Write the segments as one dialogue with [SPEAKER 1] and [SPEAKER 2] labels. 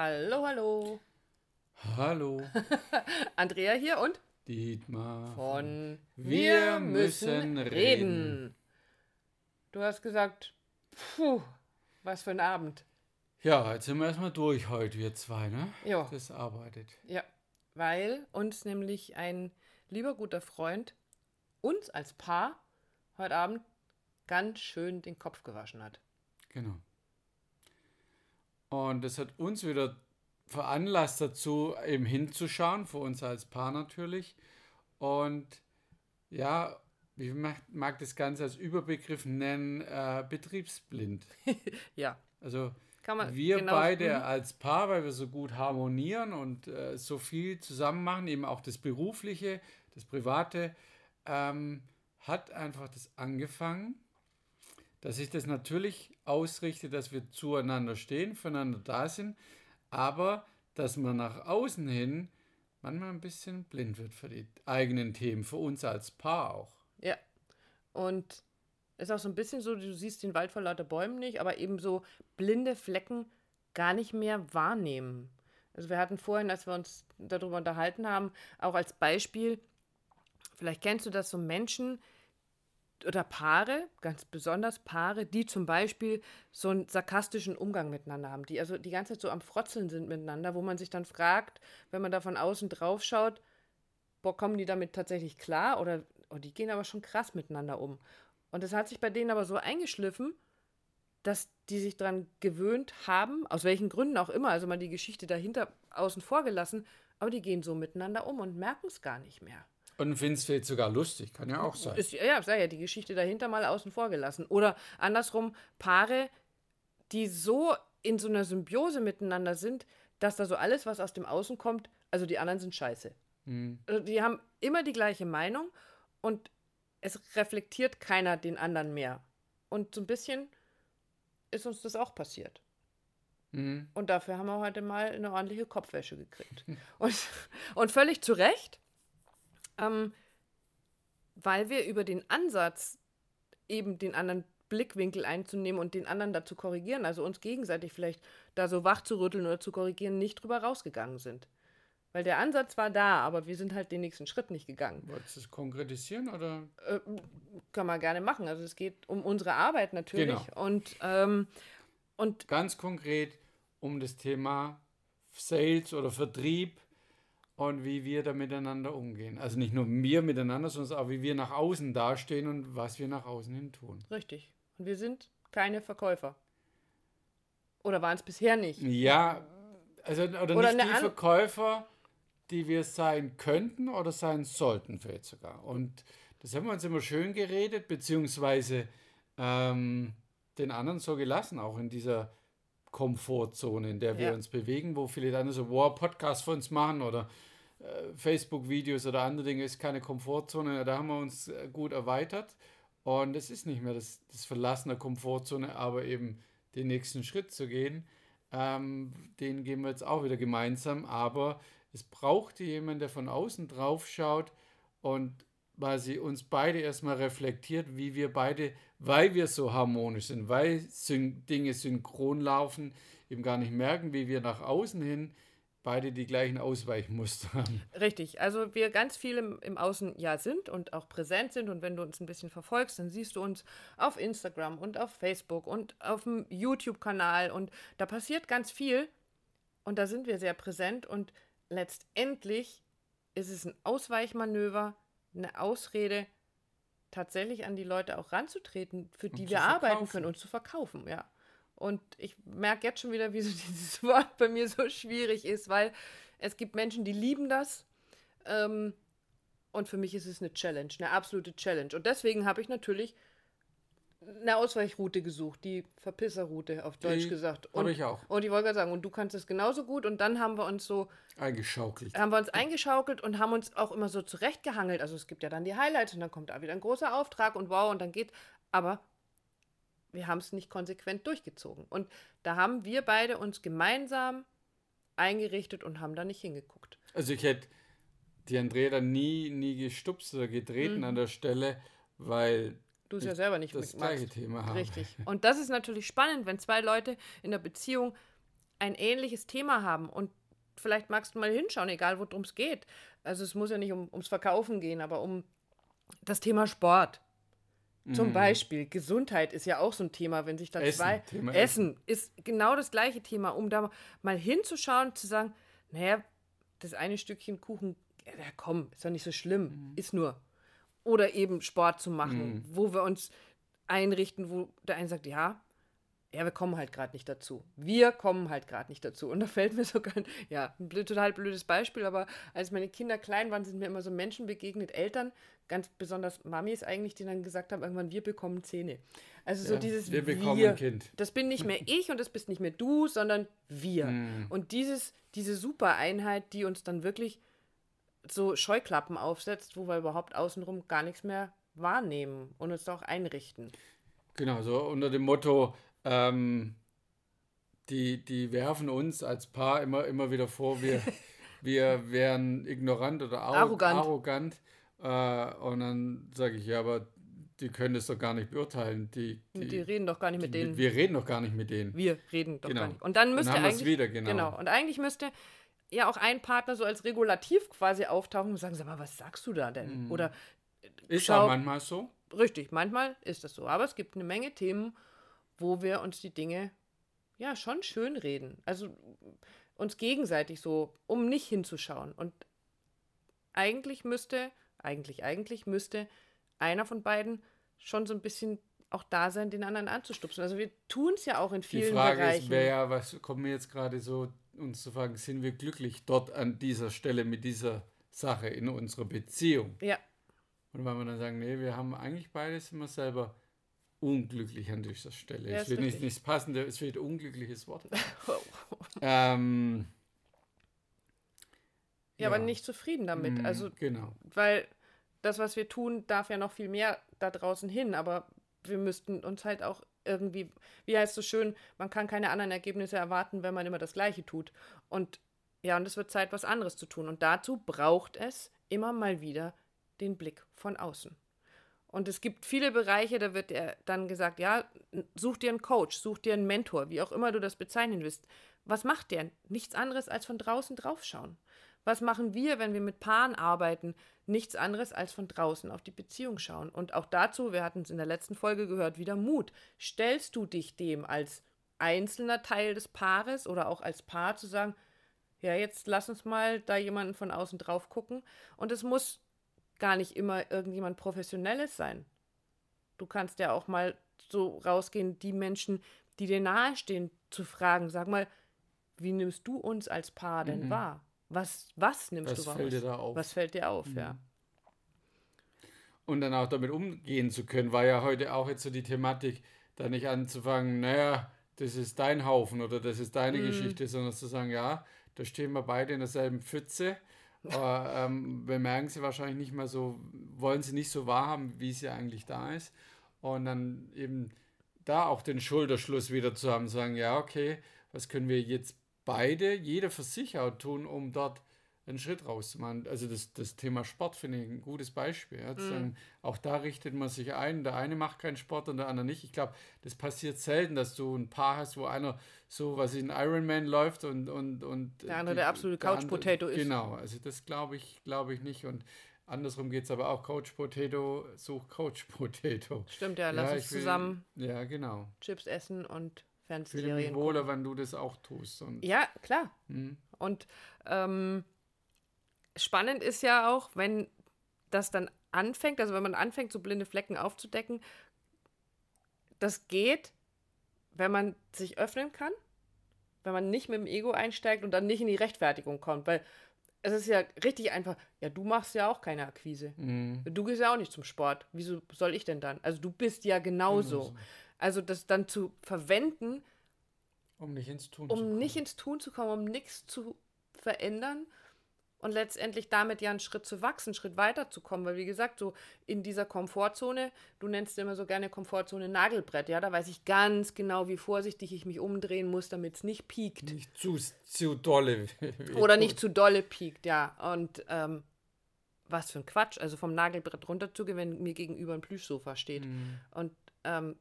[SPEAKER 1] Hallo, hallo.
[SPEAKER 2] Hallo,
[SPEAKER 1] Andrea hier und
[SPEAKER 2] Dietmar.
[SPEAKER 1] von
[SPEAKER 2] Wir müssen reden.
[SPEAKER 1] Du hast gesagt, puh, was für ein Abend.
[SPEAKER 2] Ja, jetzt sind wir erstmal durch heute, wir zwei, ne?
[SPEAKER 1] Ja.
[SPEAKER 2] Das arbeitet.
[SPEAKER 1] Ja, weil uns nämlich ein lieber guter Freund uns als Paar heute Abend ganz schön den Kopf gewaschen hat.
[SPEAKER 2] Genau. Und das hat uns wieder veranlasst dazu, eben hinzuschauen, für uns als Paar natürlich. Und ja, ich mag, mag das Ganze als Überbegriff nennen, äh, betriebsblind.
[SPEAKER 1] Ja,
[SPEAKER 2] Also
[SPEAKER 1] kann man
[SPEAKER 2] wir
[SPEAKER 1] genau-
[SPEAKER 2] beide
[SPEAKER 1] Mhm.
[SPEAKER 2] als Paar, weil wir so gut harmonieren und äh, so viel zusammen machen, eben auch das Berufliche, das Private, ähm, hat einfach das angefangen, dass sich das natürlich ausrichtet, dass wir zueinander stehen, füreinander da sind, aber dass man nach außen hin manchmal ein bisschen blind wird für die eigenen Themen, für uns als Paar auch.
[SPEAKER 1] Ja. Und ist auch so ein bisschen so, du siehst den Wald vor lauter Bäumen nicht, aber eben so blinde Flecken gar nicht mehr wahrnehmen. Also wir hatten vorhin, als wir uns darüber unterhalten haben, auch als Beispiel, vielleicht kennst du das so Menschen oder Paare, ganz besonders Paare, die zum Beispiel so einen sarkastischen Umgang miteinander haben, die also die ganze Zeit so am Frotzeln sind miteinander, wo man sich dann fragt, wenn man da von außen drauf schaut, boah, kommen die damit tatsächlich klar oder oh, die gehen aber schon krass miteinander um. Und das hat sich bei denen aber so eingeschliffen, dass die sich daran gewöhnt haben, aus welchen Gründen auch immer, also mal die Geschichte dahinter außen vor gelassen, aber die gehen so miteinander um und merken es gar nicht mehr.
[SPEAKER 2] Und es vielleicht sogar lustig, kann ja auch sein.
[SPEAKER 1] Ist, ja, sei ja die Geschichte dahinter mal außen vor gelassen. Oder andersrum, Paare, die so in so einer Symbiose miteinander sind, dass da so alles, was aus dem Außen kommt, also die anderen sind scheiße. Also die haben immer die gleiche Meinung und es reflektiert keiner den anderen mehr. Und so ein bisschen ist uns das auch passiert.
[SPEAKER 2] Mhm.
[SPEAKER 1] Und dafür haben wir heute mal eine ordentliche Kopfwäsche gekriegt. Und, und völlig zu Recht, ähm, weil wir über den Ansatz, eben den anderen Blickwinkel einzunehmen und den anderen dazu korrigieren, also uns gegenseitig vielleicht da so wach zu rütteln oder zu korrigieren, nicht drüber rausgegangen sind. Weil der Ansatz war da, aber wir sind halt den nächsten Schritt nicht gegangen.
[SPEAKER 2] Wolltest du es konkretisieren oder?
[SPEAKER 1] Äh, kann man gerne machen. Also es geht um unsere Arbeit natürlich.
[SPEAKER 2] Genau.
[SPEAKER 1] Und, ähm, und
[SPEAKER 2] Ganz konkret um das Thema Sales oder Vertrieb und wie wir da miteinander umgehen. Also nicht nur wir miteinander, sondern auch wie wir nach außen dastehen und was wir nach außen hin tun.
[SPEAKER 1] Richtig. Und wir sind keine Verkäufer. Oder waren es bisher nicht?
[SPEAKER 2] Ja, also oder,
[SPEAKER 1] Oder
[SPEAKER 2] nicht die Verkäufer, die wir sein könnten oder sein sollten vielleicht sogar. Und das haben wir uns immer schön geredet, beziehungsweise ähm, den anderen so gelassen, auch in dieser Komfortzone, in der wir
[SPEAKER 1] Ja.
[SPEAKER 2] uns bewegen, wo viele dann so, wow, Podcast für uns machen oder Facebook-Videos oder andere Dinge, ist keine Komfortzone. Da haben wir uns äh, gut erweitert. Und es ist nicht mehr das, das Verlassen der Komfortzone, aber eben den nächsten Schritt zu gehen. Ähm, den gehen wir jetzt auch wieder gemeinsam. Aber es braucht jemand, der von außen drauf schaut und quasi uns beide erstmal reflektiert, wie wir beide, weil wir so harmonisch sind, weil Dinge synchron laufen, eben gar nicht merken, wie wir nach außen hin beide die gleichen Ausweichmuster haben.
[SPEAKER 1] Richtig. Also wir ganz viel im, im Außen ja sind und auch präsent sind. Und wenn du uns ein bisschen verfolgst, dann siehst du uns auf Instagram und auf Facebook und auf dem YouTube-Kanal. Und da passiert ganz viel. Und da sind wir sehr präsent. Und letztendlich ist es ein Ausweichmanöver, eine Ausrede, tatsächlich an die Leute auch ranzutreten, für die wir arbeiten
[SPEAKER 2] verkaufen.
[SPEAKER 1] können und zu verkaufen, ja. Und ich merke jetzt schon wieder, wie so dieses Wort bei mir so schwierig ist, weil es gibt Menschen, die lieben das. Ähm, und für mich ist es eine Challenge, eine absolute Challenge. Und deswegen habe ich natürlich eine Ausweichroute gesucht, die Verpisserroute auf Deutsch
[SPEAKER 2] Die
[SPEAKER 1] gesagt.
[SPEAKER 2] habe
[SPEAKER 1] Und,
[SPEAKER 2] ich auch.
[SPEAKER 1] und ich wollte gerade sagen, und du kannst es genauso gut. Und dann haben wir uns so
[SPEAKER 2] Eingeschaukelt.
[SPEAKER 1] haben wir uns eingeschaukelt und haben uns auch immer so zurechtgehangelt. Also es gibt ja dann die Highlights und dann kommt da wieder ein großer Auftrag und wow und dann geht. Aber wir haben es nicht konsequent durchgezogen. Und da haben wir beide uns gemeinsam eingerichtet und haben da nicht hingeguckt.
[SPEAKER 2] Also ich hätte die Andrea dann nie, nie gestupst oder getreten an der Stelle, weil
[SPEAKER 1] Du es ja selber nicht
[SPEAKER 2] das
[SPEAKER 1] magst.
[SPEAKER 2] gleiche Thema haben.
[SPEAKER 1] Richtig. Und das ist natürlich spannend, wenn zwei Leute in der Beziehung ein ähnliches Thema haben und vielleicht magst du mal hinschauen, egal worum es geht. Also es muss ja nicht um, ums Verkaufen gehen, aber um das Thema Sport. Zum
[SPEAKER 2] Mhm.
[SPEAKER 1] Beispiel Gesundheit ist ja auch so ein Thema, wenn sich da
[SPEAKER 2] Essen,
[SPEAKER 1] zwei
[SPEAKER 2] Thema
[SPEAKER 1] Essen ist genau das gleiche Thema, um da mal hinzuschauen, zu sagen, naja, das eine Stückchen Kuchen, ja, komm, ist doch nicht so schlimm,
[SPEAKER 2] Mhm.
[SPEAKER 1] ist nur. Oder eben Sport zu machen, wo wir uns einrichten, wo der eine sagt, ja, ja, wir kommen halt gerade nicht dazu. Wir kommen halt gerade nicht dazu. Und da fällt mir sogar, ein- ja, ein blöd, total blödes Beispiel, aber als meine Kinder klein waren, sind mir immer so Menschen begegnet, Eltern, ganz besonders Mamis eigentlich, die dann gesagt haben, irgendwann, wir bekommen Zähne. Also so
[SPEAKER 2] Ja,
[SPEAKER 1] dieses
[SPEAKER 2] wir bekommen ein Kind.
[SPEAKER 1] Das bin nicht mehr ich und das bist nicht mehr du, sondern wir.
[SPEAKER 2] Mhm.
[SPEAKER 1] Und dieses, diese Super-Einheit, die uns dann wirklich so Scheuklappen aufsetzt, wo wir überhaupt außenrum gar nichts mehr wahrnehmen und uns da auch einrichten.
[SPEAKER 2] Genau, so unter dem Motto, ähm, die, die werfen uns als Paar immer, immer wieder vor, wir, wir wären ignorant oder arro
[SPEAKER 1] Arrogant.
[SPEAKER 2] arrogant. Äh, und dann sage ich, ja, aber die können das doch gar nicht beurteilen. Die,
[SPEAKER 1] Die,
[SPEAKER 2] die,
[SPEAKER 1] reden doch gar nicht mit
[SPEAKER 2] die-
[SPEAKER 1] denen.
[SPEAKER 2] Wir reden doch gar nicht mit denen.
[SPEAKER 1] Wir reden doch
[SPEAKER 2] Genau.
[SPEAKER 1] gar nicht. Und dann
[SPEAKER 2] Dann
[SPEAKER 1] müsste
[SPEAKER 2] es
[SPEAKER 1] eigentlich.
[SPEAKER 2] wieder, genau.
[SPEAKER 1] Und eigentlich müsste ja auch ein Partner so als Regulativ quasi auftauchen und sagen: Sag mal, was sagst du da denn?
[SPEAKER 2] Mhm.
[SPEAKER 1] Oder
[SPEAKER 2] Ist
[SPEAKER 1] Schau-
[SPEAKER 2] auch manchmal so.
[SPEAKER 1] richtig, manchmal ist das so. Aber es gibt eine Menge Themen, wo wir uns die Dinge ja schon schön reden. Also uns gegenseitig so, um nicht hinzuschauen. Und eigentlich müsste, eigentlich, eigentlich müsste einer von beiden schon so ein bisschen auch da sein, den anderen anzustupsen. Also wir tun es ja auch in
[SPEAKER 2] Die
[SPEAKER 1] vielen
[SPEAKER 2] Frage
[SPEAKER 1] Bereichen.
[SPEAKER 2] ist, wer ja, was kommt mir jetzt gerade so, uns zu fragen, sind wir glücklich dort an dieser Stelle mit dieser Sache in unserer Beziehung?
[SPEAKER 1] ja,
[SPEAKER 2] Und wenn wir dann sagen, nee, wir haben eigentlich beides immer selber unglücklich an dieser Stelle.
[SPEAKER 1] Ja,
[SPEAKER 2] es wird nicht,
[SPEAKER 1] richtig.
[SPEAKER 2] nicht das passende, es wird unglückliches Wort. ähm,
[SPEAKER 1] ja, aber nicht zufrieden damit.
[SPEAKER 2] mm,
[SPEAKER 1] Also
[SPEAKER 2] genau.
[SPEAKER 1] weil das, was wir tun, darf ja noch viel mehr da draußen hin, aber wir müssten uns halt auch irgendwie, wie heißt es so schön, man kann keine anderen Ergebnisse erwarten, wenn man immer das Gleiche tut. Und ja, und es wird Zeit, was anderes zu tun. Und dazu braucht es immer mal wieder den Blick von außen. Und es gibt viele Bereiche, da wird er dann gesagt, ja, such dir einen Coach, such dir einen Mentor, wie auch immer du das bezeichnen willst. Was macht der? Nichts anderes als von draußen draufschauen. Was machen wir, wenn wir mit Paaren arbeiten? Nichts anderes als von draußen auf die Beziehung schauen. Und auch dazu, wir hatten es in der letzten Folge gehört, wieder Mut. Stellst du dich dem als einzelner Teil des Paares oder auch als Paar zu sagen, ja, jetzt lass uns mal da jemanden von außen drauf gucken. Und es muss gar nicht immer irgendjemand Professionelles sein. Du kannst ja auch mal so rausgehen, die Menschen, die dir nahestehen, zu fragen, sag mal, wie nimmst du uns als Paar denn
[SPEAKER 2] Mhm.
[SPEAKER 1] wahr? Was, was nimmst
[SPEAKER 2] Was
[SPEAKER 1] du wahr?
[SPEAKER 2] fällt dir da auf?
[SPEAKER 1] Was fällt dir auf,
[SPEAKER 2] Mhm.
[SPEAKER 1] ja.
[SPEAKER 2] Und dann auch damit umgehen zu können, war ja heute auch jetzt so die Thematik, da nicht anzufangen, naja, das ist dein Haufen oder das ist deine
[SPEAKER 1] Mhm.
[SPEAKER 2] Geschichte, sondern zu sagen, ja, da stehen wir beide in derselben Pfütze. Ähm, bemerken sie wahrscheinlich nicht mal so, wollen sie nicht so wahrhaben, wie ja eigentlich da ist. Und dann eben da auch den Schulterschluss wieder zu haben, sagen, ja, okay, was können wir jetzt beide, jeder für sich auch tun, um dort einen Schritt rauszumachen. Also das, das Thema Sport finde ich ein gutes Beispiel. Ja, sagen, auch da richtet man sich ein, der eine macht keinen Sport und der andere nicht. Ich glaube, das passiert selten, dass du ein Paar hast, wo einer so was in Ironman läuft und und und
[SPEAKER 1] Der andere der absolute Couch Potato ist.
[SPEAKER 2] Genau, also das glaube ich, glaube ich nicht und andersrum geht es aber auch Coach Potato, such Coach Potato.
[SPEAKER 1] Stimmt, ja, lass uns
[SPEAKER 2] ich will-
[SPEAKER 1] zusammen
[SPEAKER 2] Ja, genau.
[SPEAKER 1] Chips essen und
[SPEAKER 2] Ich fühle mich
[SPEAKER 1] Fernsehserien
[SPEAKER 2] wohler, wenn du das auch tust. Und,
[SPEAKER 1] Ja, klar.
[SPEAKER 2] Hm.
[SPEAKER 1] Und ähm, spannend ist ja auch, wenn das dann anfängt, also wenn man anfängt, so blinde Flecken aufzudecken, das geht, wenn man sich öffnen kann, wenn man nicht mit dem Ego einsteigt und dann nicht in die Rechtfertigung kommt, weil es ist ja richtig einfach, ja, du machst ja auch keine Akquise.
[SPEAKER 2] Mhm.
[SPEAKER 1] Du gehst ja auch nicht zum Sport. Wieso soll ich denn dann? Also du bist ja genauso.
[SPEAKER 2] Genauso.
[SPEAKER 1] Also das dann zu verwenden,
[SPEAKER 2] Um nicht ins Tun zu
[SPEAKER 1] um
[SPEAKER 2] kommen.
[SPEAKER 1] nicht ins Tun zu kommen, um nichts zu verändern und letztendlich damit ja einen Schritt zu wachsen, einen Schritt weiterzukommen. Weil, wie gesagt, so in dieser Komfortzone, du nennst immer so gerne Komfortzone Nagelbrett, ja, da weiß ich ganz genau, wie vorsichtig ich mich umdrehen muss, damit es nicht piekt.
[SPEAKER 2] Nicht zu, zu dolle.
[SPEAKER 1] Oder nicht zu dolle piekt, ja. Und ähm, was für ein Quatsch, also vom Nagelbrett runterzugehen, wenn mir gegenüber ein Plüschsofa steht.
[SPEAKER 2] Mhm.
[SPEAKER 1] Und ähm,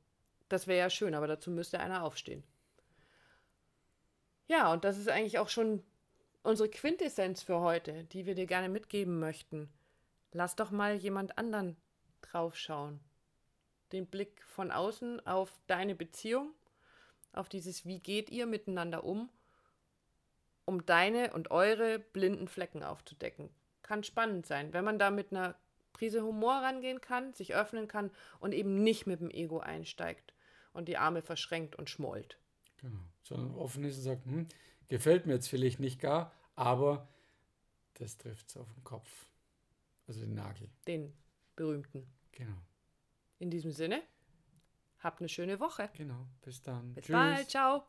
[SPEAKER 1] das wäre ja schön, aber dazu müsste einer aufstehen. Ja, und das ist eigentlich auch schon unsere Quintessenz für heute, die wir dir gerne mitgeben möchten. Lass doch mal jemand anderen draufschauen. Den Blick von außen auf deine Beziehung, auf dieses Wie geht ihr miteinander um, um deine und eure blinden Flecken aufzudecken. Kann spannend sein, wenn man da mit einer Prise Humor rangehen kann, sich öffnen kann und eben nicht mit dem Ego einsteigt und die Arme verschränkt und schmollt.
[SPEAKER 2] Genau. Sondern offen ist und sagt, hm, gefällt mir jetzt vielleicht nicht gar, aber das trifft es auf den Kopf. Also den Nagel.
[SPEAKER 1] Den berühmten.
[SPEAKER 2] Genau.
[SPEAKER 1] In diesem Sinne, habt eine schöne Woche.
[SPEAKER 2] Genau. Bis dann.
[SPEAKER 1] Bis Tschüss. bald. Ciao.